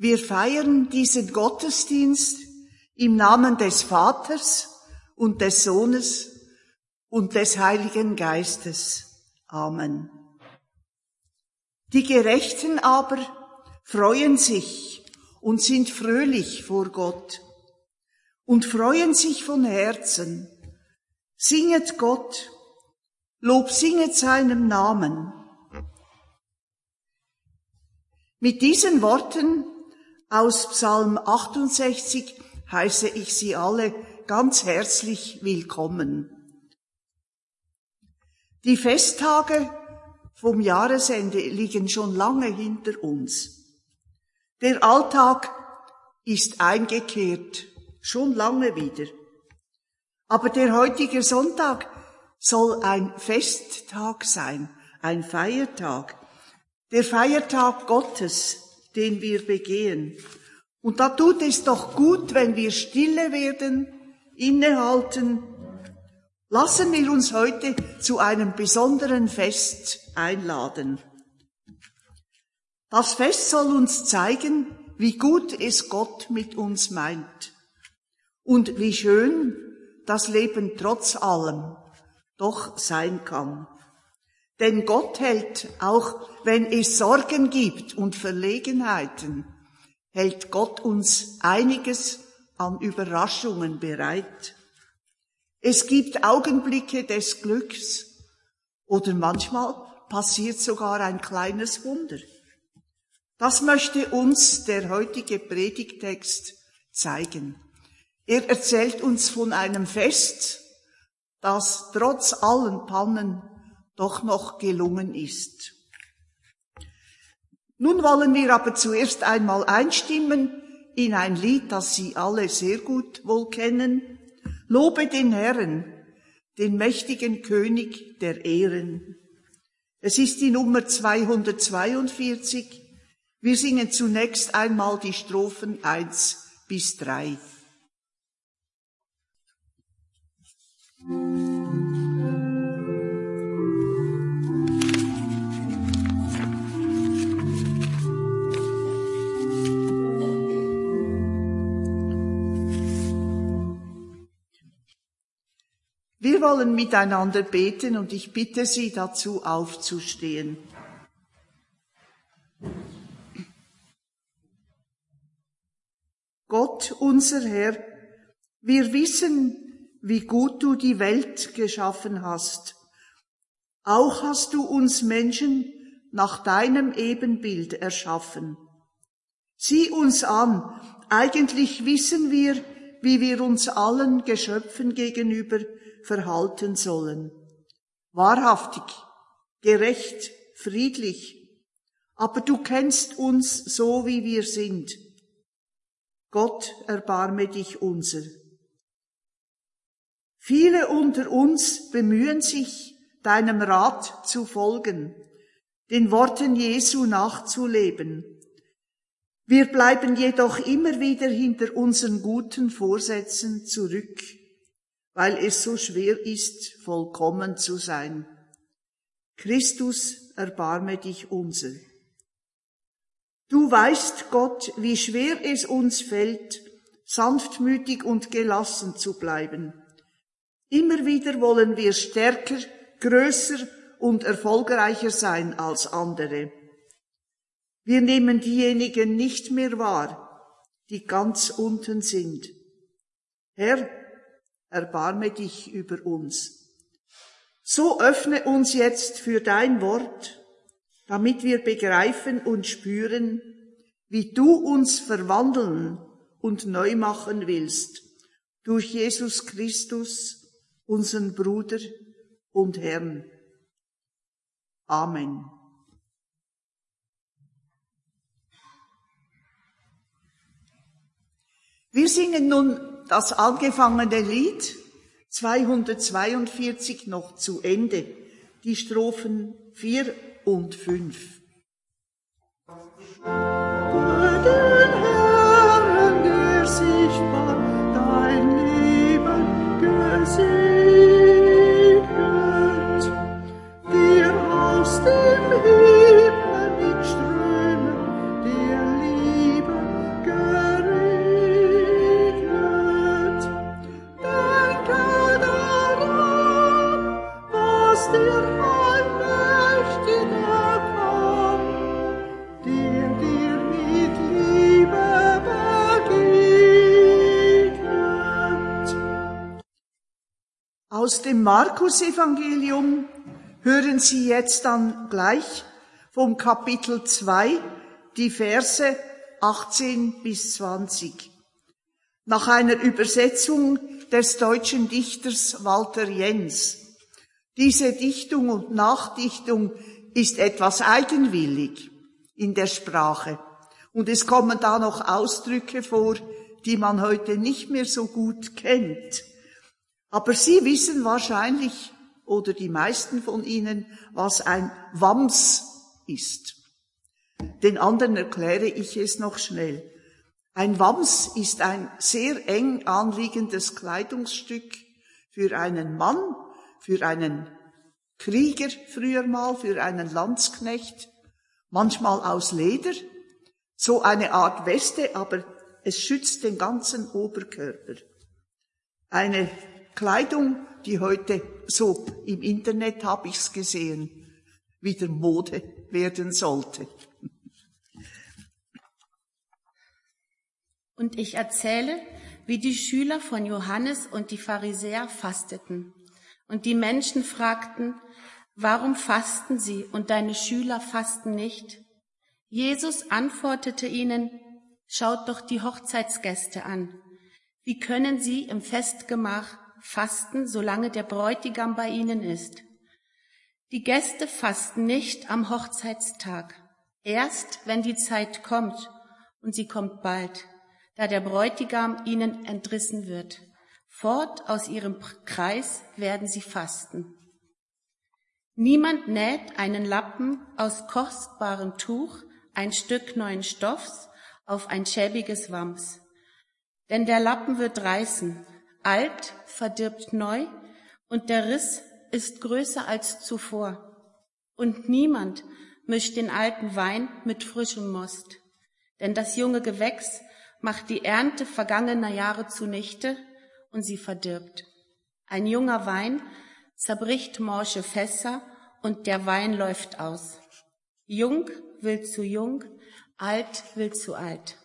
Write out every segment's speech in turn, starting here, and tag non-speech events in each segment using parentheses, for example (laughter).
Wir feiern diesen Gottesdienst im Namen des Vaters und des Sohnes und des Heiligen Geistes. Amen. Die Gerechten aber freuen sich und sind fröhlich vor Gott und freuen sich von Herzen. Singet Gott, Lob singet seinem Namen. Mit diesen Worten aus Psalm 68 heiße ich Sie alle ganz herzlich willkommen. Die Festtage vom Jahresende liegen schon lange hinter uns. Der Alltag ist eingekehrt, schon lange wieder. Aber der heutige Sonntag soll ein Festtag sein, ein Feiertag, der Feiertag Gottes, den wir begehen. Und da tut es doch gut, wenn wir stille werden, innehalten. Lassen wir uns heute zu einem besonderen Fest einladen. Das Fest soll uns zeigen, wie gut es Gott mit uns meint und wie schön das Leben trotz allem doch sein kann. Denn Gott hält, auch wenn es Sorgen gibt und Verlegenheiten, hält Gott uns einiges an Überraschungen bereit. Es gibt Augenblicke des Glücks oder manchmal passiert sogar ein kleines Wunder. Das möchte uns der heutige Predigtext zeigen. Er erzählt uns von einem Fest, das trotz allen Pannen doch noch gelungen ist. Nun wollen wir aber zuerst einmal einstimmen in ein Lied, das Sie alle sehr gut wohl kennen. Lobe den Herrn, den mächtigen König der Ehren. Es ist die Nummer 242. Wir singen zunächst einmal die Strophen 1 bis 3. Wir wollen miteinander beten und ich bitte Sie dazu aufzustehen. Gott, unser Herr, wir wissen, wie gut du die Welt geschaffen hast. Auch hast du uns Menschen nach deinem Ebenbild erschaffen. Sieh uns an, eigentlich wissen wir, wie wir uns allen Geschöpfen gegenüber verhalten sollen. Wahrhaftig, gerecht, friedlich, aber du kennst uns so, wie wir sind. Gott, erbarme dich unser. Viele unter uns bemühen sich, deinem Rat zu folgen, den Worten Jesu nachzuleben. Wir bleiben jedoch immer wieder hinter unseren guten Vorsätzen zurück weil es so schwer ist, vollkommen zu sein. Christus, erbarme dich unser. Du weißt, Gott, wie schwer es uns fällt, sanftmütig und gelassen zu bleiben. Immer wieder wollen wir stärker, größer und erfolgreicher sein als andere. Wir nehmen diejenigen nicht mehr wahr, die ganz unten sind. Herr, erbarme dich über uns. So öffne uns jetzt für dein Wort, damit wir begreifen und spüren, wie du uns verwandeln und neu machen willst, durch Jesus Christus, unseren Bruder und Herrn. Amen. Wir singen nun das angefangene Lied 242 noch zu Ende, die Strophen 4 und 5. aus dem Himmel Aus dem Markus-Evangelium hören Sie jetzt dann gleich vom Kapitel 2 die Verse 18 bis 20. Nach einer Übersetzung des deutschen Dichters Walter Jens. Diese Dichtung und Nachdichtung ist etwas eigenwillig in der Sprache. Und es kommen da noch Ausdrücke vor, die man heute nicht mehr so gut kennt. Aber Sie wissen wahrscheinlich, oder die meisten von Ihnen, was ein Wams ist. Den anderen erkläre ich es noch schnell. Ein Wams ist ein sehr eng anliegendes Kleidungsstück für einen Mann, für einen Krieger früher mal, für einen Landsknecht, manchmal aus Leder, so eine Art Weste, aber es schützt den ganzen Oberkörper. Eine Kleidung, die heute so im Internet habe ich's gesehen, wieder Mode werden sollte. Und ich erzähle, wie die Schüler von Johannes und die Pharisäer fasteten. Und die Menschen fragten, warum fasten sie und deine Schüler fasten nicht? Jesus antwortete ihnen, schaut doch die Hochzeitsgäste an. Wie können sie im Festgemach fasten, solange der Bräutigam bei ihnen ist. Die Gäste fasten nicht am Hochzeitstag, erst wenn die Zeit kommt, und sie kommt bald, da der Bräutigam ihnen entrissen wird. Fort aus ihrem Kreis werden sie fasten. Niemand näht einen Lappen aus kostbarem Tuch, ein Stück neuen Stoffs, auf ein schäbiges Wams. Denn der Lappen wird reißen, Alt verdirbt neu und der Riss ist größer als zuvor. Und niemand mischt den alten Wein mit frischem Most, denn das junge Gewächs macht die Ernte vergangener Jahre zunichte und sie verdirbt. Ein junger Wein zerbricht morsche Fässer und der Wein läuft aus. Jung will zu jung, alt will zu alt.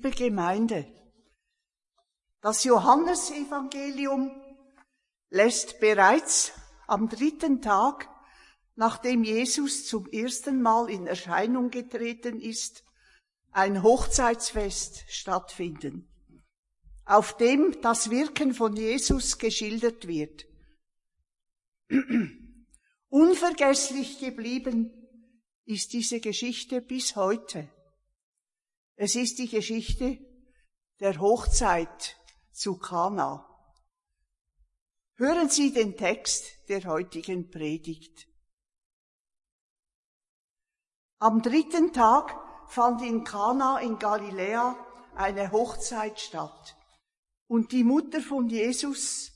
Liebe Gemeinde, das Johannesevangelium lässt bereits am dritten Tag, nachdem Jesus zum ersten Mal in Erscheinung getreten ist, ein Hochzeitsfest stattfinden, auf dem das Wirken von Jesus geschildert wird. (clears throat) Unvergesslich geblieben ist diese Geschichte bis heute. Es ist die Geschichte der Hochzeit zu Kana. Hören Sie den Text der heutigen Predigt. Am dritten Tag fand in Kana in Galiläa eine Hochzeit statt und die Mutter von Jesus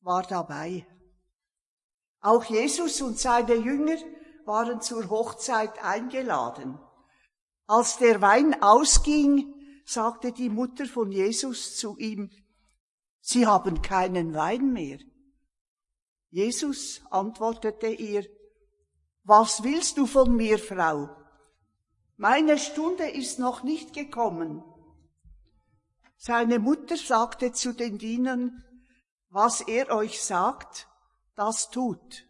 war dabei. Auch Jesus und seine Jünger waren zur Hochzeit eingeladen. Als der Wein ausging, sagte die Mutter von Jesus zu ihm, Sie haben keinen Wein mehr. Jesus antwortete ihr, Was willst du von mir, Frau? Meine Stunde ist noch nicht gekommen. Seine Mutter sagte zu den Dienern, was er euch sagt, das tut.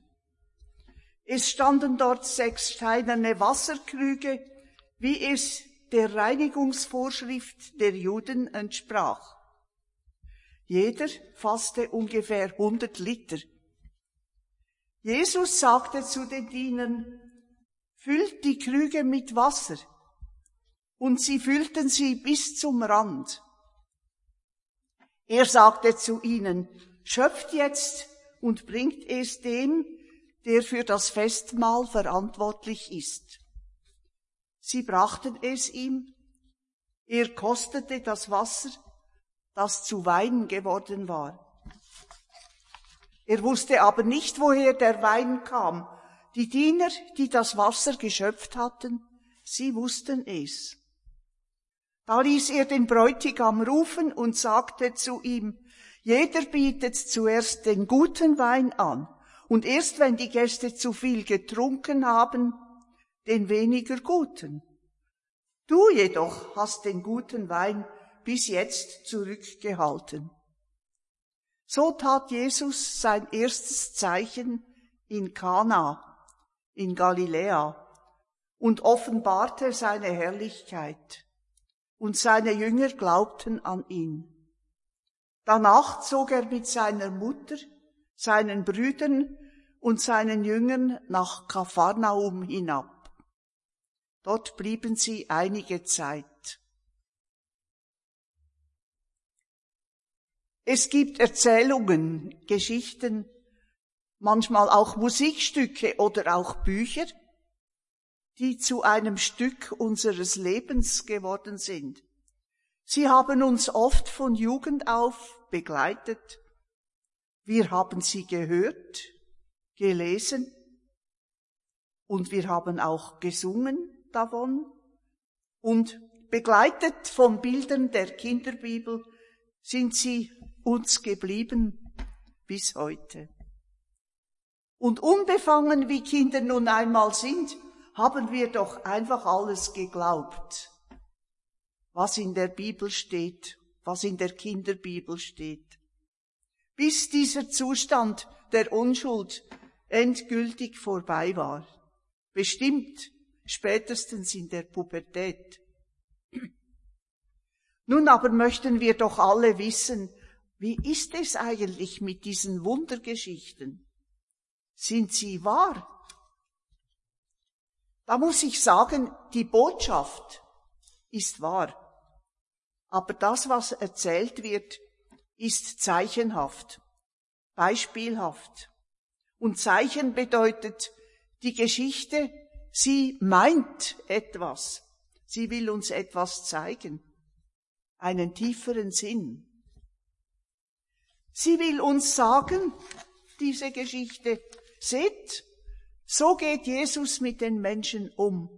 Es standen dort sechs steinerne Wasserkrüge wie es der Reinigungsvorschrift der Juden entsprach. Jeder fasste ungefähr 100 Liter. Jesus sagte zu den Dienern, füllt die Krüge mit Wasser. Und sie füllten sie bis zum Rand. Er sagte zu ihnen, schöpft jetzt und bringt es dem, der für das Festmahl verantwortlich ist. Sie brachten es ihm, er kostete das Wasser, das zu Wein geworden war. Er wusste aber nicht, woher der Wein kam. Die Diener, die das Wasser geschöpft hatten, sie wussten es. Da ließ er den Bräutigam rufen und sagte zu ihm, jeder bietet zuerst den guten Wein an, und erst wenn die Gäste zu viel getrunken haben, den weniger guten. Du jedoch hast den guten Wein bis jetzt zurückgehalten. So tat Jesus sein erstes Zeichen in Kana, in Galiläa, und offenbarte seine Herrlichkeit, und seine Jünger glaubten an ihn. Danach zog er mit seiner Mutter, seinen Brüdern und seinen Jüngern nach Kapharnaum hinab. Dort blieben sie einige Zeit. Es gibt Erzählungen, Geschichten, manchmal auch Musikstücke oder auch Bücher, die zu einem Stück unseres Lebens geworden sind. Sie haben uns oft von Jugend auf begleitet. Wir haben sie gehört, gelesen und wir haben auch gesungen davon und begleitet von Bildern der Kinderbibel sind sie uns geblieben bis heute. Und unbefangen wie Kinder nun einmal sind, haben wir doch einfach alles geglaubt, was in der Bibel steht, was in der Kinderbibel steht. Bis dieser Zustand der Unschuld endgültig vorbei war. Bestimmt spätestens in der Pubertät. Nun aber möchten wir doch alle wissen, wie ist es eigentlich mit diesen Wundergeschichten? Sind sie wahr? Da muss ich sagen, die Botschaft ist wahr. Aber das, was erzählt wird, ist zeichenhaft, beispielhaft. Und Zeichen bedeutet, die Geschichte, sie meint etwas. Sie will uns etwas zeigen. Einen tieferen Sinn. Sie will uns sagen, diese Geschichte, seht, so geht Jesus mit den Menschen um.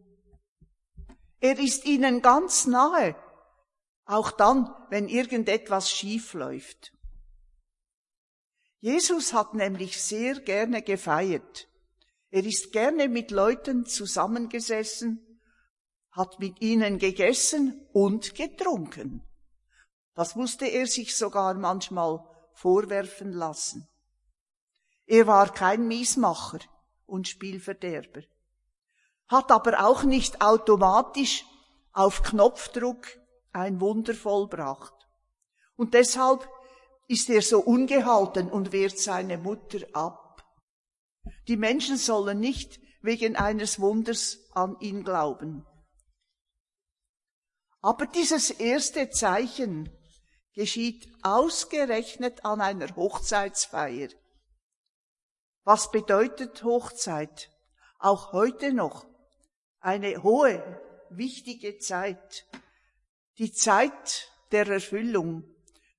Er ist ihnen ganz nahe, auch dann, wenn irgendetwas schief läuft. Jesus hat nämlich sehr gerne gefeiert. Er ist gerne mit Leuten zusammengesessen, hat mit ihnen gegessen und getrunken. Das musste er sich sogar manchmal vorwerfen lassen. Er war kein Miesmacher und Spielverderber, hat aber auch nicht automatisch auf Knopfdruck ein Wunder vollbracht. Und deshalb ist er so ungehalten und wehrt seine Mutter ab. Die Menschen sollen nicht wegen eines Wunders an ihn glauben. Aber dieses erste Zeichen geschieht ausgerechnet an einer Hochzeitsfeier. Was bedeutet Hochzeit? Auch heute noch eine hohe, wichtige Zeit. Die Zeit der Erfüllung.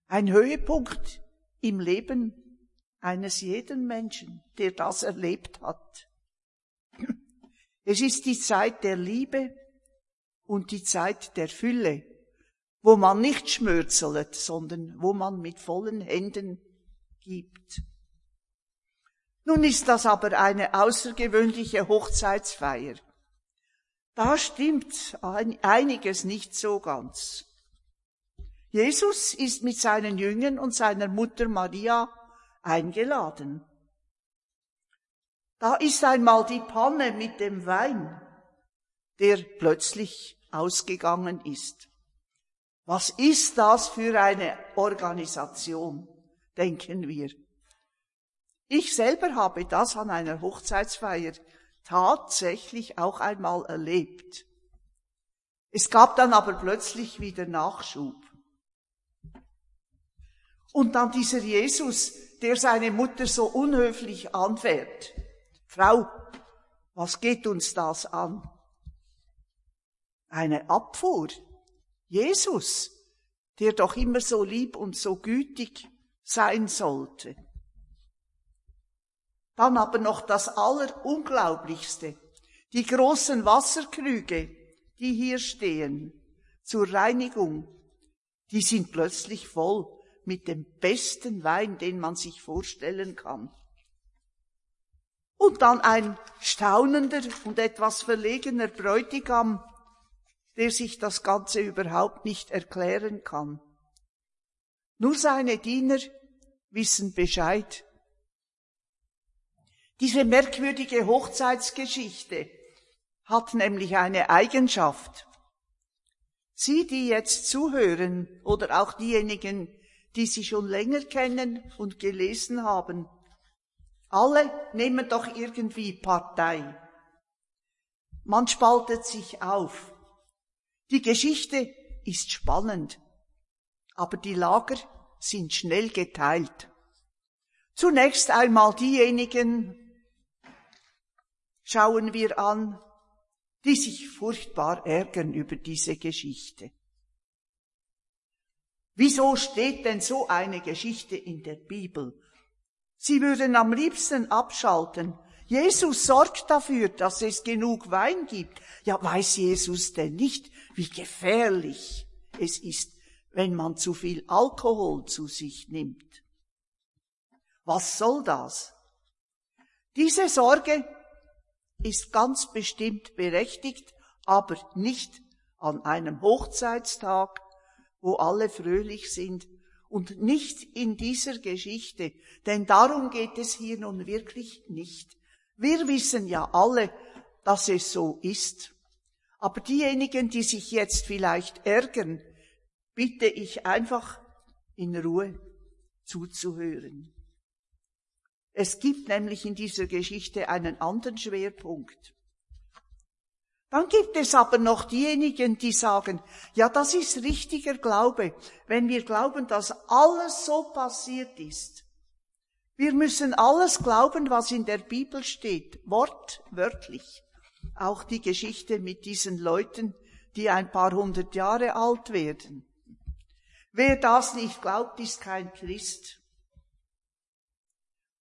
Ein Höhepunkt im Leben eines jeden Menschen, der das erlebt hat. Es ist die Zeit der Liebe und die Zeit der Fülle wo man nicht schmörzelt, sondern wo man mit vollen Händen gibt. Nun ist das aber eine außergewöhnliche Hochzeitsfeier. Da stimmt einiges nicht so ganz. Jesus ist mit seinen Jüngern und seiner Mutter Maria eingeladen. Da ist einmal die Panne mit dem Wein, der plötzlich ausgegangen ist. Was ist das für eine Organisation, denken wir. Ich selber habe das an einer Hochzeitsfeier tatsächlich auch einmal erlebt. Es gab dann aber plötzlich wieder Nachschub. Und dann dieser Jesus, der seine Mutter so unhöflich anfährt. Frau, was geht uns das an? Eine Abfuhr. Jesus, der doch immer so lieb und so gütig sein sollte. Dann aber noch das Allerunglaublichste. Die großen Wasserkrüge, die hier stehen, zur Reinigung, die sind plötzlich voll mit dem besten Wein, den man sich vorstellen kann. Und dann ein staunender und etwas verlegener Bräutigam, der sich das Ganze überhaupt nicht erklären kann. Nur seine Diener wissen Bescheid. Diese merkwürdige Hochzeitsgeschichte hat nämlich eine Eigenschaft. Sie, die jetzt zuhören oder auch diejenigen, die sie schon länger kennen und gelesen haben, alle nehmen doch irgendwie Partei. Man spaltet sich auf. Die Geschichte ist spannend, aber die Lager sind schnell geteilt. Zunächst einmal diejenigen schauen wir an, die sich furchtbar ärgern über diese Geschichte. Wieso steht denn so eine Geschichte in der Bibel? Sie würden am liebsten abschalten. Jesus sorgt dafür, dass es genug Wein gibt. Ja, weiß Jesus denn nicht, wie gefährlich es ist, wenn man zu viel Alkohol zu sich nimmt? Was soll das? Diese Sorge ist ganz bestimmt berechtigt, aber nicht an einem Hochzeitstag, wo alle fröhlich sind und nicht in dieser Geschichte, denn darum geht es hier nun wirklich nicht. Wir wissen ja alle, dass es so ist. Aber diejenigen, die sich jetzt vielleicht ärgern, bitte ich einfach in Ruhe zuzuhören. Es gibt nämlich in dieser Geschichte einen anderen Schwerpunkt. Dann gibt es aber noch diejenigen, die sagen, ja, das ist richtiger Glaube, wenn wir glauben, dass alles so passiert ist. Wir müssen alles glauben, was in der Bibel steht, wortwörtlich. Auch die Geschichte mit diesen Leuten, die ein paar hundert Jahre alt werden. Wer das nicht glaubt, ist kein Christ.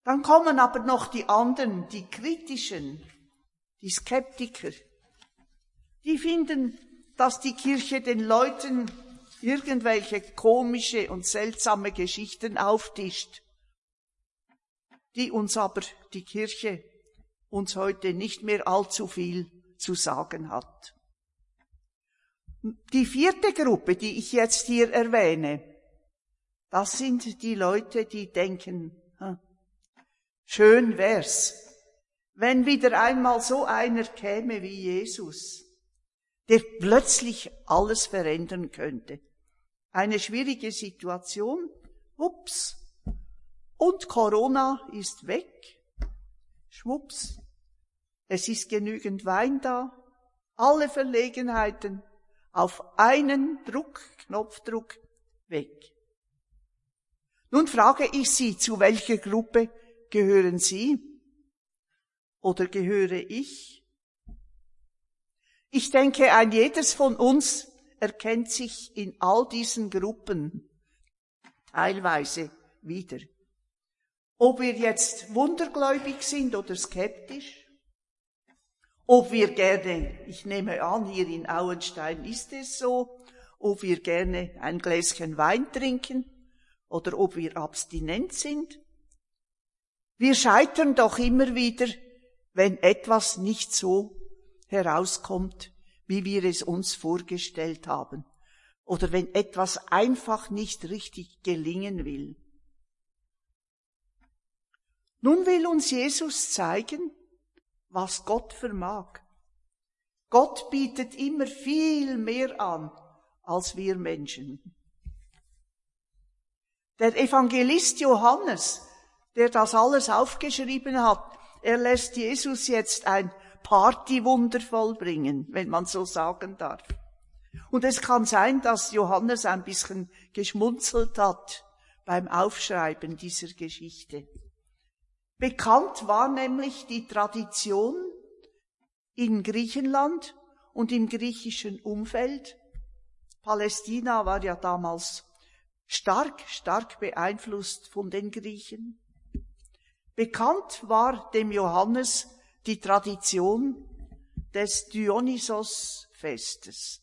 Dann kommen aber noch die anderen, die kritischen, die Skeptiker. Die finden, dass die Kirche den Leuten irgendwelche komische und seltsame Geschichten auftischt, die uns aber die Kirche uns heute nicht mehr allzu viel zu sagen hat. Die vierte Gruppe, die ich jetzt hier erwähne, das sind die Leute, die denken, Schön wär's, wenn wieder einmal so einer käme wie Jesus, der plötzlich alles verändern könnte. Eine schwierige Situation, ups, und Corona ist weg, schwups, es ist genügend Wein da, alle Verlegenheiten auf einen Druck, Knopfdruck weg. Nun frage ich Sie, zu welcher Gruppe Gehören Sie oder gehöre ich? Ich denke, ein jedes von uns erkennt sich in all diesen Gruppen teilweise wieder. Ob wir jetzt wundergläubig sind oder skeptisch, ob wir gerne, ich nehme an, hier in Auenstein ist es so, ob wir gerne ein Gläschen Wein trinken oder ob wir abstinent sind, wir scheitern doch immer wieder, wenn etwas nicht so herauskommt, wie wir es uns vorgestellt haben, oder wenn etwas einfach nicht richtig gelingen will. Nun will uns Jesus zeigen, was Gott vermag. Gott bietet immer viel mehr an als wir Menschen. Der Evangelist Johannes, der das alles aufgeschrieben hat, er lässt Jesus jetzt ein Partywunder vollbringen, wenn man so sagen darf. Und es kann sein, dass Johannes ein bisschen geschmunzelt hat beim Aufschreiben dieser Geschichte. Bekannt war nämlich die Tradition in Griechenland und im griechischen Umfeld. Palästina war ja damals stark, stark beeinflusst von den Griechen. Bekannt war dem Johannes die Tradition des Dionysos-Festes.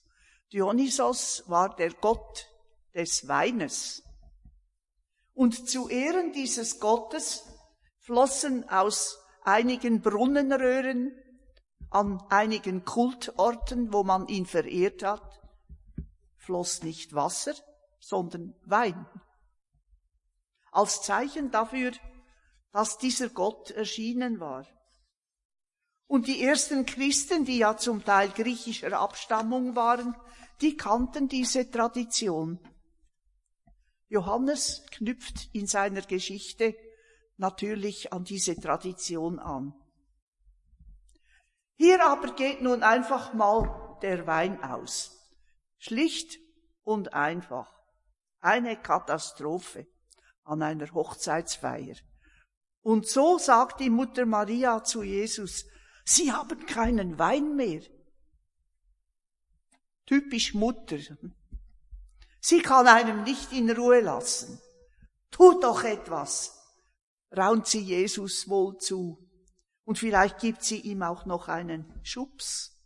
Dionysos war der Gott des Weines. Und zu Ehren dieses Gottes flossen aus einigen Brunnenröhren an einigen Kultorten, wo man ihn verehrt hat, floss nicht Wasser, sondern Wein. Als Zeichen dafür, dass dieser Gott erschienen war. Und die ersten Christen, die ja zum Teil griechischer Abstammung waren, die kannten diese Tradition. Johannes knüpft in seiner Geschichte natürlich an diese Tradition an. Hier aber geht nun einfach mal der Wein aus. Schlicht und einfach. Eine Katastrophe an einer Hochzeitsfeier. Und so sagt die Mutter Maria zu Jesus, Sie haben keinen Wein mehr. Typisch Mutter. Sie kann einem nicht in Ruhe lassen. Tut doch etwas, raunt sie Jesus wohl zu. Und vielleicht gibt sie ihm auch noch einen Schubs.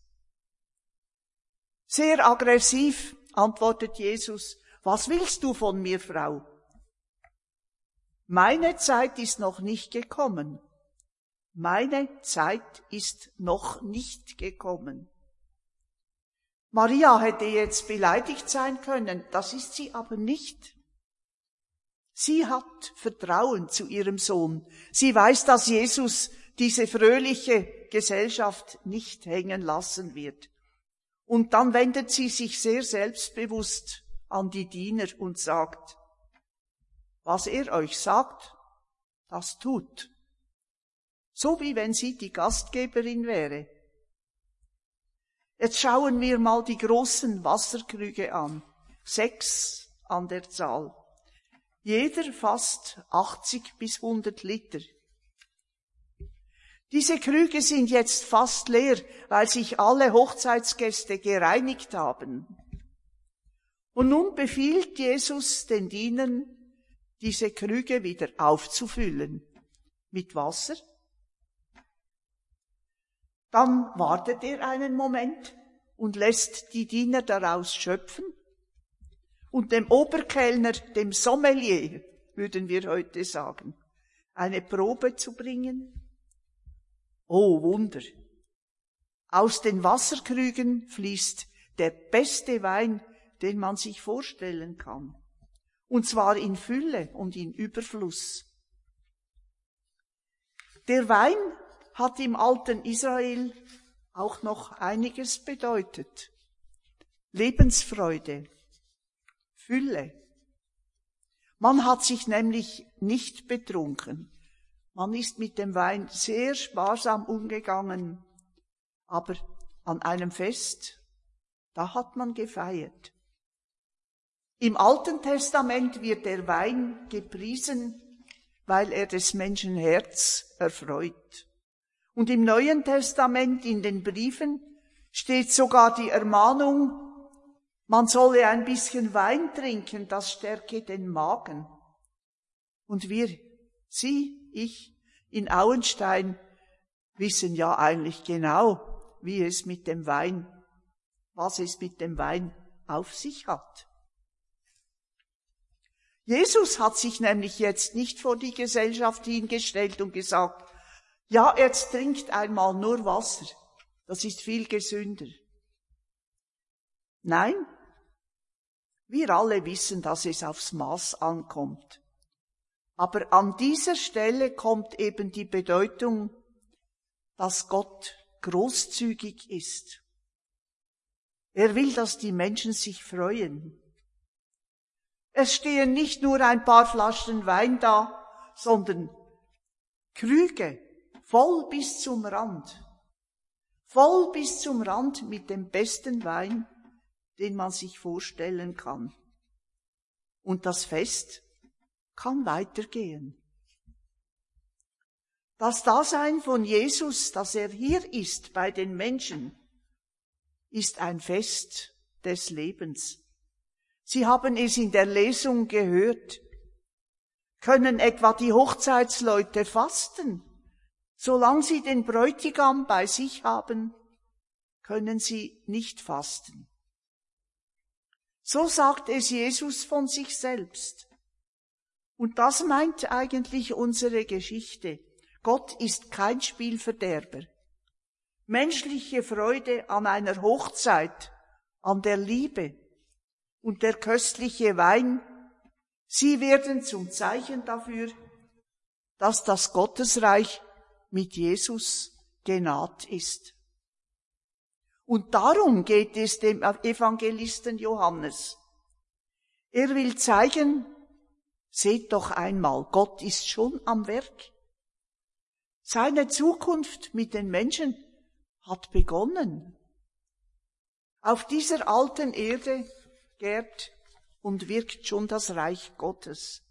Sehr aggressiv antwortet Jesus, was willst du von mir, Frau? Meine Zeit ist noch nicht gekommen. Meine Zeit ist noch nicht gekommen. Maria hätte jetzt beleidigt sein können, das ist sie aber nicht. Sie hat Vertrauen zu ihrem Sohn. Sie weiß, dass Jesus diese fröhliche Gesellschaft nicht hängen lassen wird. Und dann wendet sie sich sehr selbstbewusst an die Diener und sagt, was er euch sagt, das tut. So wie wenn sie die Gastgeberin wäre. Jetzt schauen wir mal die großen Wasserkrüge an. Sechs an der Zahl. Jeder fast 80 bis 100 Liter. Diese Krüge sind jetzt fast leer, weil sich alle Hochzeitsgäste gereinigt haben. Und nun befiehlt Jesus den Dienern, diese Krüge wieder aufzufüllen. Mit Wasser dann wartet er einen Moment und lässt die Diener daraus schöpfen. Und dem Oberkellner, dem Sommelier, würden wir heute sagen, eine Probe zu bringen. Oh Wunder! Aus den Wasserkrügen fließt der beste Wein, den man sich vorstellen kann. Und zwar in Fülle und in Überfluss. Der Wein hat im alten Israel auch noch einiges bedeutet. Lebensfreude, Fülle. Man hat sich nämlich nicht betrunken. Man ist mit dem Wein sehr sparsam umgegangen, aber an einem Fest, da hat man gefeiert. Im Alten Testament wird der Wein gepriesen, weil er des Menschen Herz erfreut. Und im Neuen Testament, in den Briefen, steht sogar die Ermahnung, man solle ein bisschen Wein trinken, das stärke den Magen. Und wir, Sie, ich, in Auenstein, wissen ja eigentlich genau, wie es mit dem Wein, was es mit dem Wein auf sich hat. Jesus hat sich nämlich jetzt nicht vor die Gesellschaft hingestellt und gesagt, ja, jetzt trinkt einmal nur Wasser. Das ist viel gesünder. Nein, wir alle wissen, dass es aufs Maß ankommt. Aber an dieser Stelle kommt eben die Bedeutung, dass Gott großzügig ist Er will, dass die Menschen sich freuen. Es stehen nicht nur ein paar Flaschen Wein da, sondern Krüge voll bis zum Rand. Voll bis zum Rand mit dem besten Wein, den man sich vorstellen kann. Und das Fest kann weitergehen. Das Dasein von Jesus, dass er hier ist bei den Menschen, ist ein Fest des Lebens. Sie haben es in der Lesung gehört. Können etwa die Hochzeitsleute fasten? Solange sie den Bräutigam bei sich haben, können sie nicht fasten. So sagt es Jesus von sich selbst. Und das meint eigentlich unsere Geschichte. Gott ist kein Spielverderber. Menschliche Freude an einer Hochzeit, an der Liebe, und der köstliche Wein, sie werden zum Zeichen dafür, dass das Gottesreich mit Jesus genaht ist. Und darum geht es dem Evangelisten Johannes. Er will zeigen, seht doch einmal, Gott ist schon am Werk. Seine Zukunft mit den Menschen hat begonnen. Auf dieser alten Erde gärt und wirkt schon das Reich Gottes,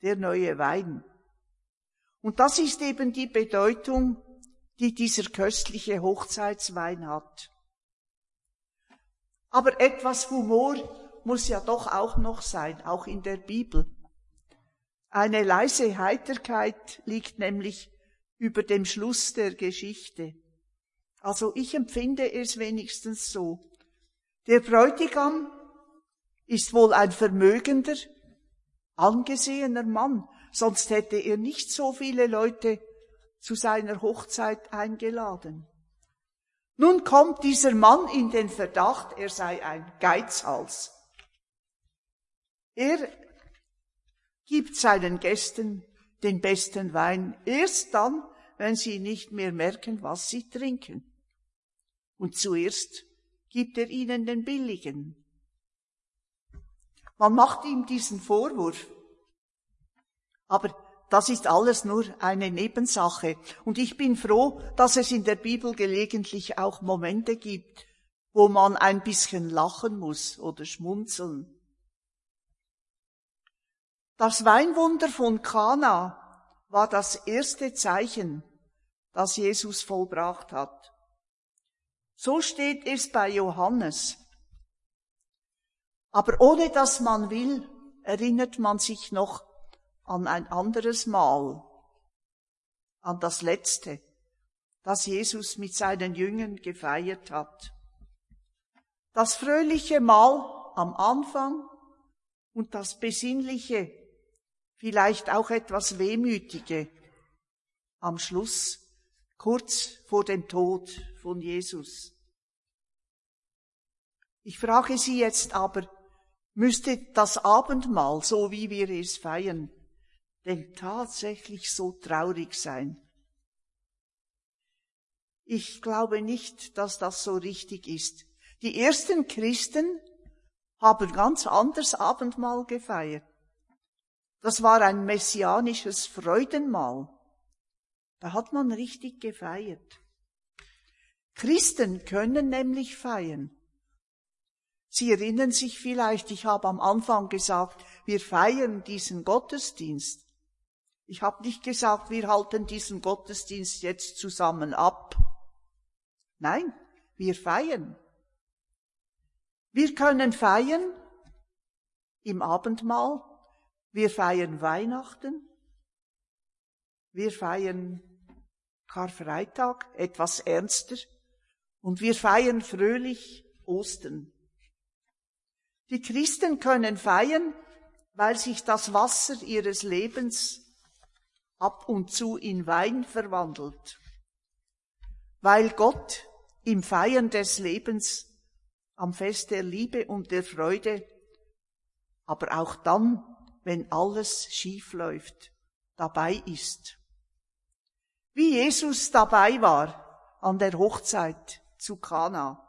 der neue Wein. Und das ist eben die Bedeutung, die dieser köstliche Hochzeitswein hat. Aber etwas Humor muss ja doch auch noch sein, auch in der Bibel. Eine leise Heiterkeit liegt nämlich über dem Schluss der Geschichte. Also ich empfinde es wenigstens so. Der Bräutigam ist wohl ein vermögender, angesehener Mann, sonst hätte er nicht so viele Leute zu seiner Hochzeit eingeladen. Nun kommt dieser Mann in den Verdacht, er sei ein Geizhals. Er gibt seinen Gästen den besten Wein erst dann, wenn sie nicht mehr merken, was sie trinken. Und zuerst gibt er ihnen den billigen. Man macht ihm diesen Vorwurf. Aber das ist alles nur eine Nebensache. Und ich bin froh, dass es in der Bibel gelegentlich auch Momente gibt, wo man ein bisschen lachen muss oder schmunzeln. Das Weinwunder von Kana war das erste Zeichen, das Jesus vollbracht hat. So steht es bei Johannes. Aber ohne dass man will, erinnert man sich noch an ein anderes Mal, an das letzte, das Jesus mit seinen Jüngern gefeiert hat. Das fröhliche Mal am Anfang und das besinnliche, vielleicht auch etwas wehmütige am Schluss, kurz vor dem Tod von Jesus. Ich frage Sie jetzt aber, müsste das Abendmahl, so wie wir es feiern, denn tatsächlich so traurig sein? Ich glaube nicht, dass das so richtig ist. Die ersten Christen haben ganz anders Abendmahl gefeiert. Das war ein messianisches Freudenmahl. Da hat man richtig gefeiert. Christen können nämlich feiern. Sie erinnern sich vielleicht, ich habe am Anfang gesagt, wir feiern diesen Gottesdienst. Ich habe nicht gesagt, wir halten diesen Gottesdienst jetzt zusammen ab. Nein, wir feiern. Wir können feiern im Abendmahl, wir feiern Weihnachten, wir feiern Karfreitag etwas ernster und wir feiern fröhlich Ostern. Die Christen können feiern, weil sich das Wasser ihres Lebens ab und zu in Wein verwandelt, weil Gott im Feiern des Lebens am Fest der Liebe und der Freude, aber auch dann, wenn alles schief läuft, dabei ist. Wie Jesus dabei war an der Hochzeit zu Kana.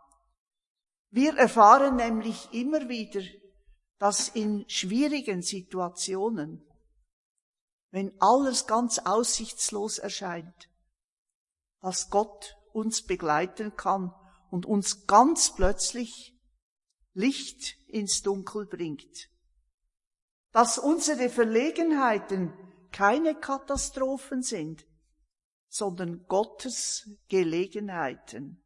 Wir erfahren nämlich immer wieder, dass in schwierigen Situationen, wenn alles ganz aussichtslos erscheint, dass Gott uns begleiten kann und uns ganz plötzlich Licht ins Dunkel bringt. Dass unsere Verlegenheiten keine Katastrophen sind, sondern Gottes Gelegenheiten.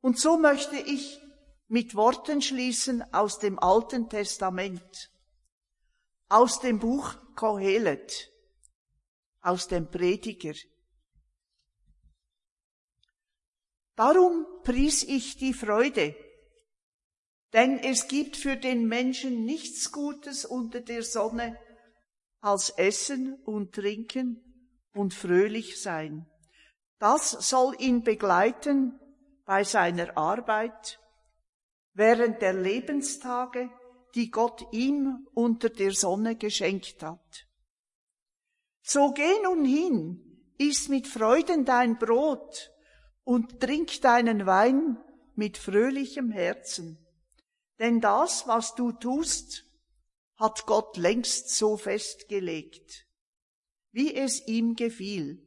Und so möchte ich mit Worten schließen aus dem Alten Testament, aus dem Buch Kohelet, aus dem Prediger. Darum pries ich die Freude, denn es gibt für den Menschen nichts Gutes unter der Sonne als Essen und Trinken und fröhlich sein. Das soll ihn begleiten bei seiner Arbeit während der Lebenstage, die Gott ihm unter der Sonne geschenkt hat. So geh nun hin, iss mit Freuden dein Brot und trink deinen Wein mit fröhlichem Herzen. Denn das, was du tust, hat Gott längst so festgelegt wie es ihm gefiel.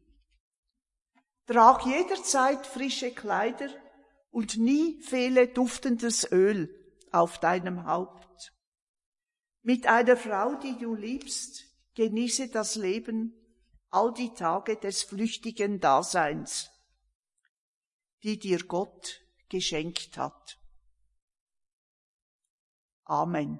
Trag jederzeit frische Kleider und nie fehle duftendes Öl auf deinem Haupt. Mit einer Frau, die du liebst, genieße das Leben all die Tage des flüchtigen Daseins, die dir Gott geschenkt hat. Amen.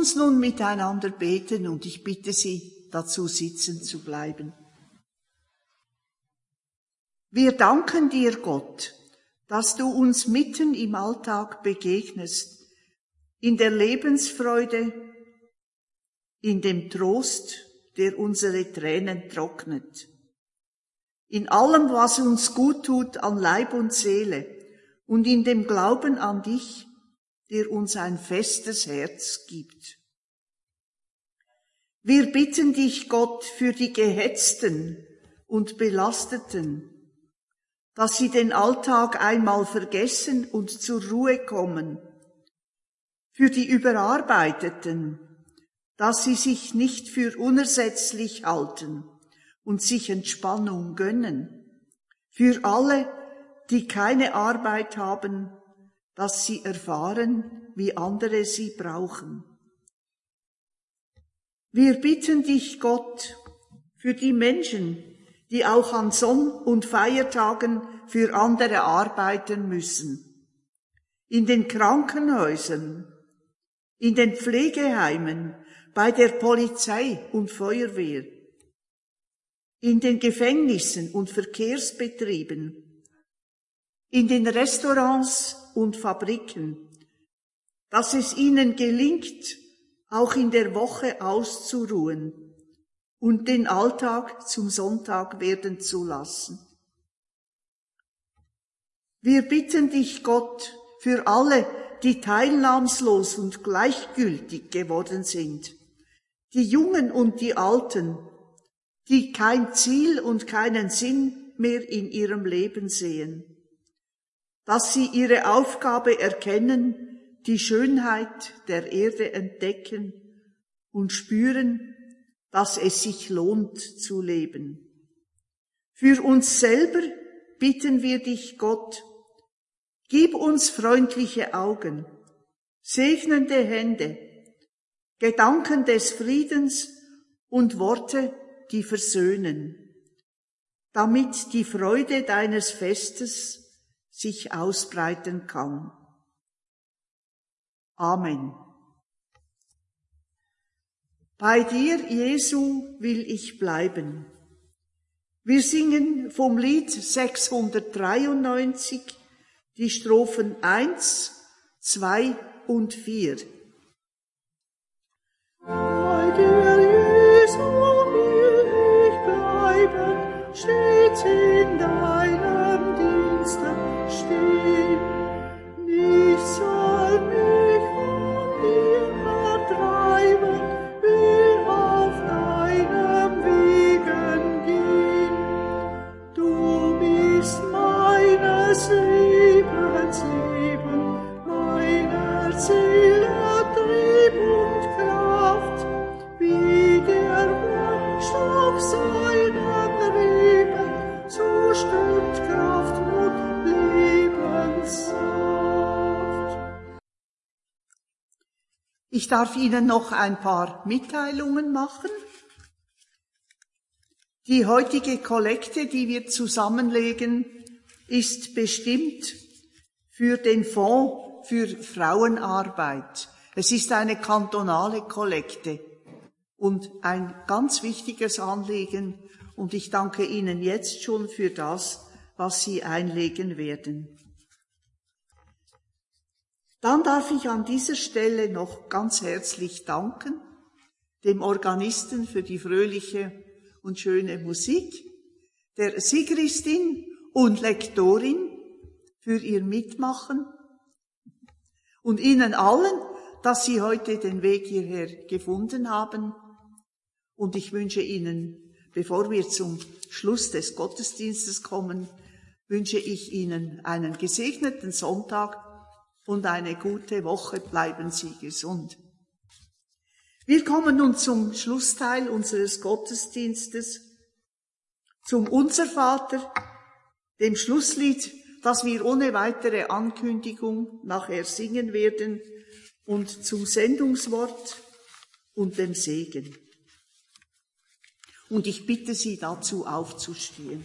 Uns nun miteinander beten und ich bitte Sie, dazu sitzen zu bleiben. Wir danken dir, Gott, dass du uns mitten im Alltag begegnest, in der Lebensfreude, in dem Trost, der unsere Tränen trocknet, in allem, was uns gut tut an Leib und Seele und in dem Glauben an dich, der uns ein festes Herz gibt. Wir bitten dich, Gott, für die Gehetzten und Belasteten, dass sie den Alltag einmal vergessen und zur Ruhe kommen, für die Überarbeiteten, dass sie sich nicht für unersetzlich halten und sich Entspannung gönnen, für alle, die keine Arbeit haben dass sie erfahren, wie andere sie brauchen. Wir bitten dich, Gott, für die Menschen, die auch an Sonn- und Feiertagen für andere arbeiten müssen, in den Krankenhäusern, in den Pflegeheimen, bei der Polizei und Feuerwehr, in den Gefängnissen und Verkehrsbetrieben, in den Restaurants und Fabriken, dass es ihnen gelingt, auch in der Woche auszuruhen und den Alltag zum Sonntag werden zu lassen. Wir bitten dich, Gott, für alle, die teilnahmslos und gleichgültig geworden sind, die Jungen und die Alten, die kein Ziel und keinen Sinn mehr in ihrem Leben sehen dass sie ihre Aufgabe erkennen, die Schönheit der Erde entdecken und spüren, dass es sich lohnt zu leben. Für uns selber bitten wir dich, Gott, gib uns freundliche Augen, segnende Hände, Gedanken des Friedens und Worte, die versöhnen, damit die Freude deines Festes sich ausbreiten kann. Amen. Bei dir, Jesu, will ich bleiben. Wir singen vom Lied 693 die Strophen 1, 2 und 4. Bei dir, Jesu, will ich bleiben, stets in deinem Dienste stehen. Ich darf Ihnen noch ein paar Mitteilungen machen. Die heutige Kollekte, die wir zusammenlegen, ist bestimmt für den Fonds für Frauenarbeit. Es ist eine kantonale Kollekte und ein ganz wichtiges Anliegen und ich danke Ihnen jetzt schon für das, was Sie einlegen werden. Dann darf ich an dieser Stelle noch ganz herzlich danken dem Organisten für die fröhliche und schöne Musik, der Sigristin und Lektorin für ihr Mitmachen und Ihnen allen, dass Sie heute den Weg hierher gefunden haben. Und ich wünsche Ihnen, bevor wir zum Schluss des Gottesdienstes kommen, wünsche ich Ihnen einen gesegneten Sonntag und eine gute Woche. Bleiben Sie gesund. Wir kommen nun zum Schlussteil unseres Gottesdienstes, zum Unser Vater, dem Schlusslied, das wir ohne weitere Ankündigung nachher singen werden, und zum Sendungswort und dem Segen. Und ich bitte Sie dazu aufzustehen.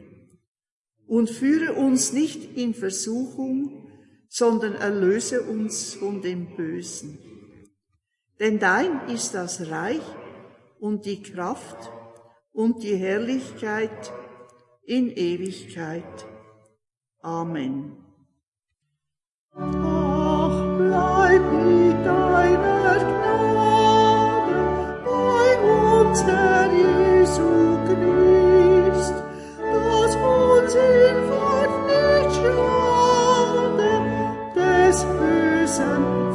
Und führe uns nicht in Versuchung, sondern erlöse uns von dem Bösen. Denn dein ist das Reich und die Kraft und die Herrlichkeit in Ewigkeit. Amen. Ach, bleib mit deiner Gnade bei uns, Herr Jesu Christ, dass uns in Fahrt nicht schade, des bösen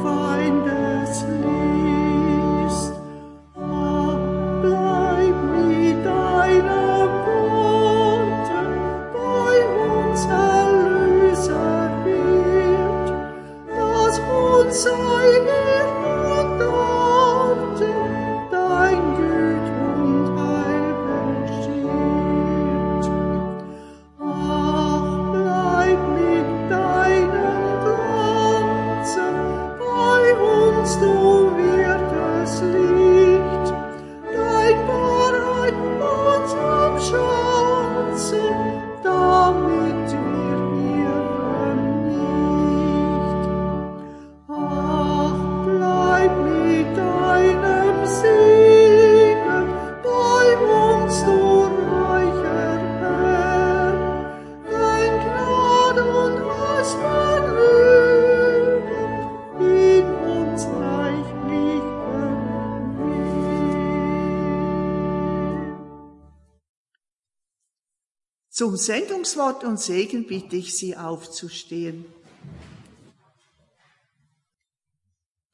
Zum Sendungswort und Segen bitte ich Sie aufzustehen.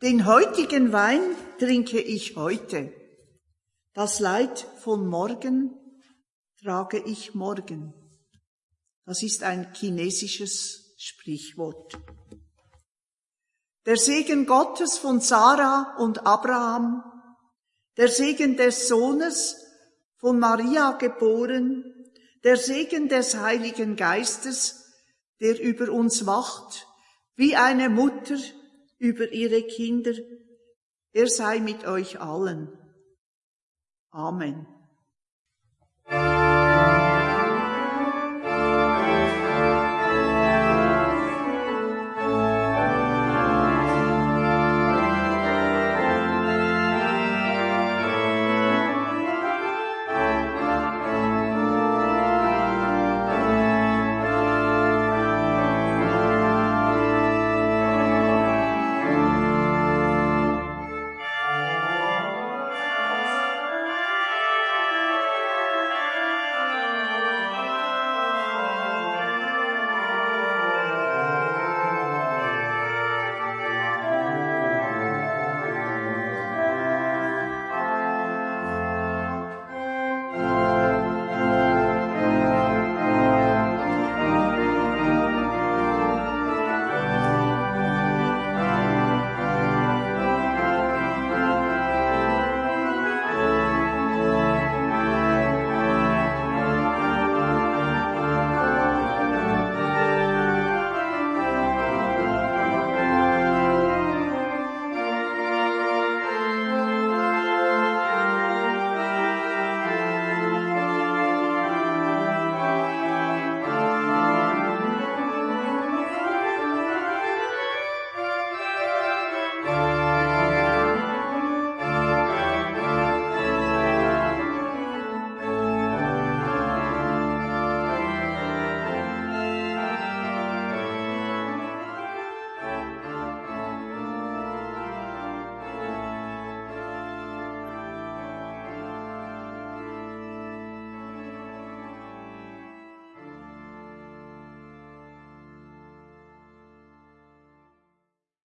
Den heutigen Wein trinke ich heute. Das Leid von morgen trage ich morgen. Das ist ein chinesisches Sprichwort. Der Segen Gottes von Sarah und Abraham, der Segen des Sohnes von Maria geboren, der Segen des Heiligen Geistes, der über uns wacht, wie eine Mutter über ihre Kinder, er sei mit euch allen. Amen.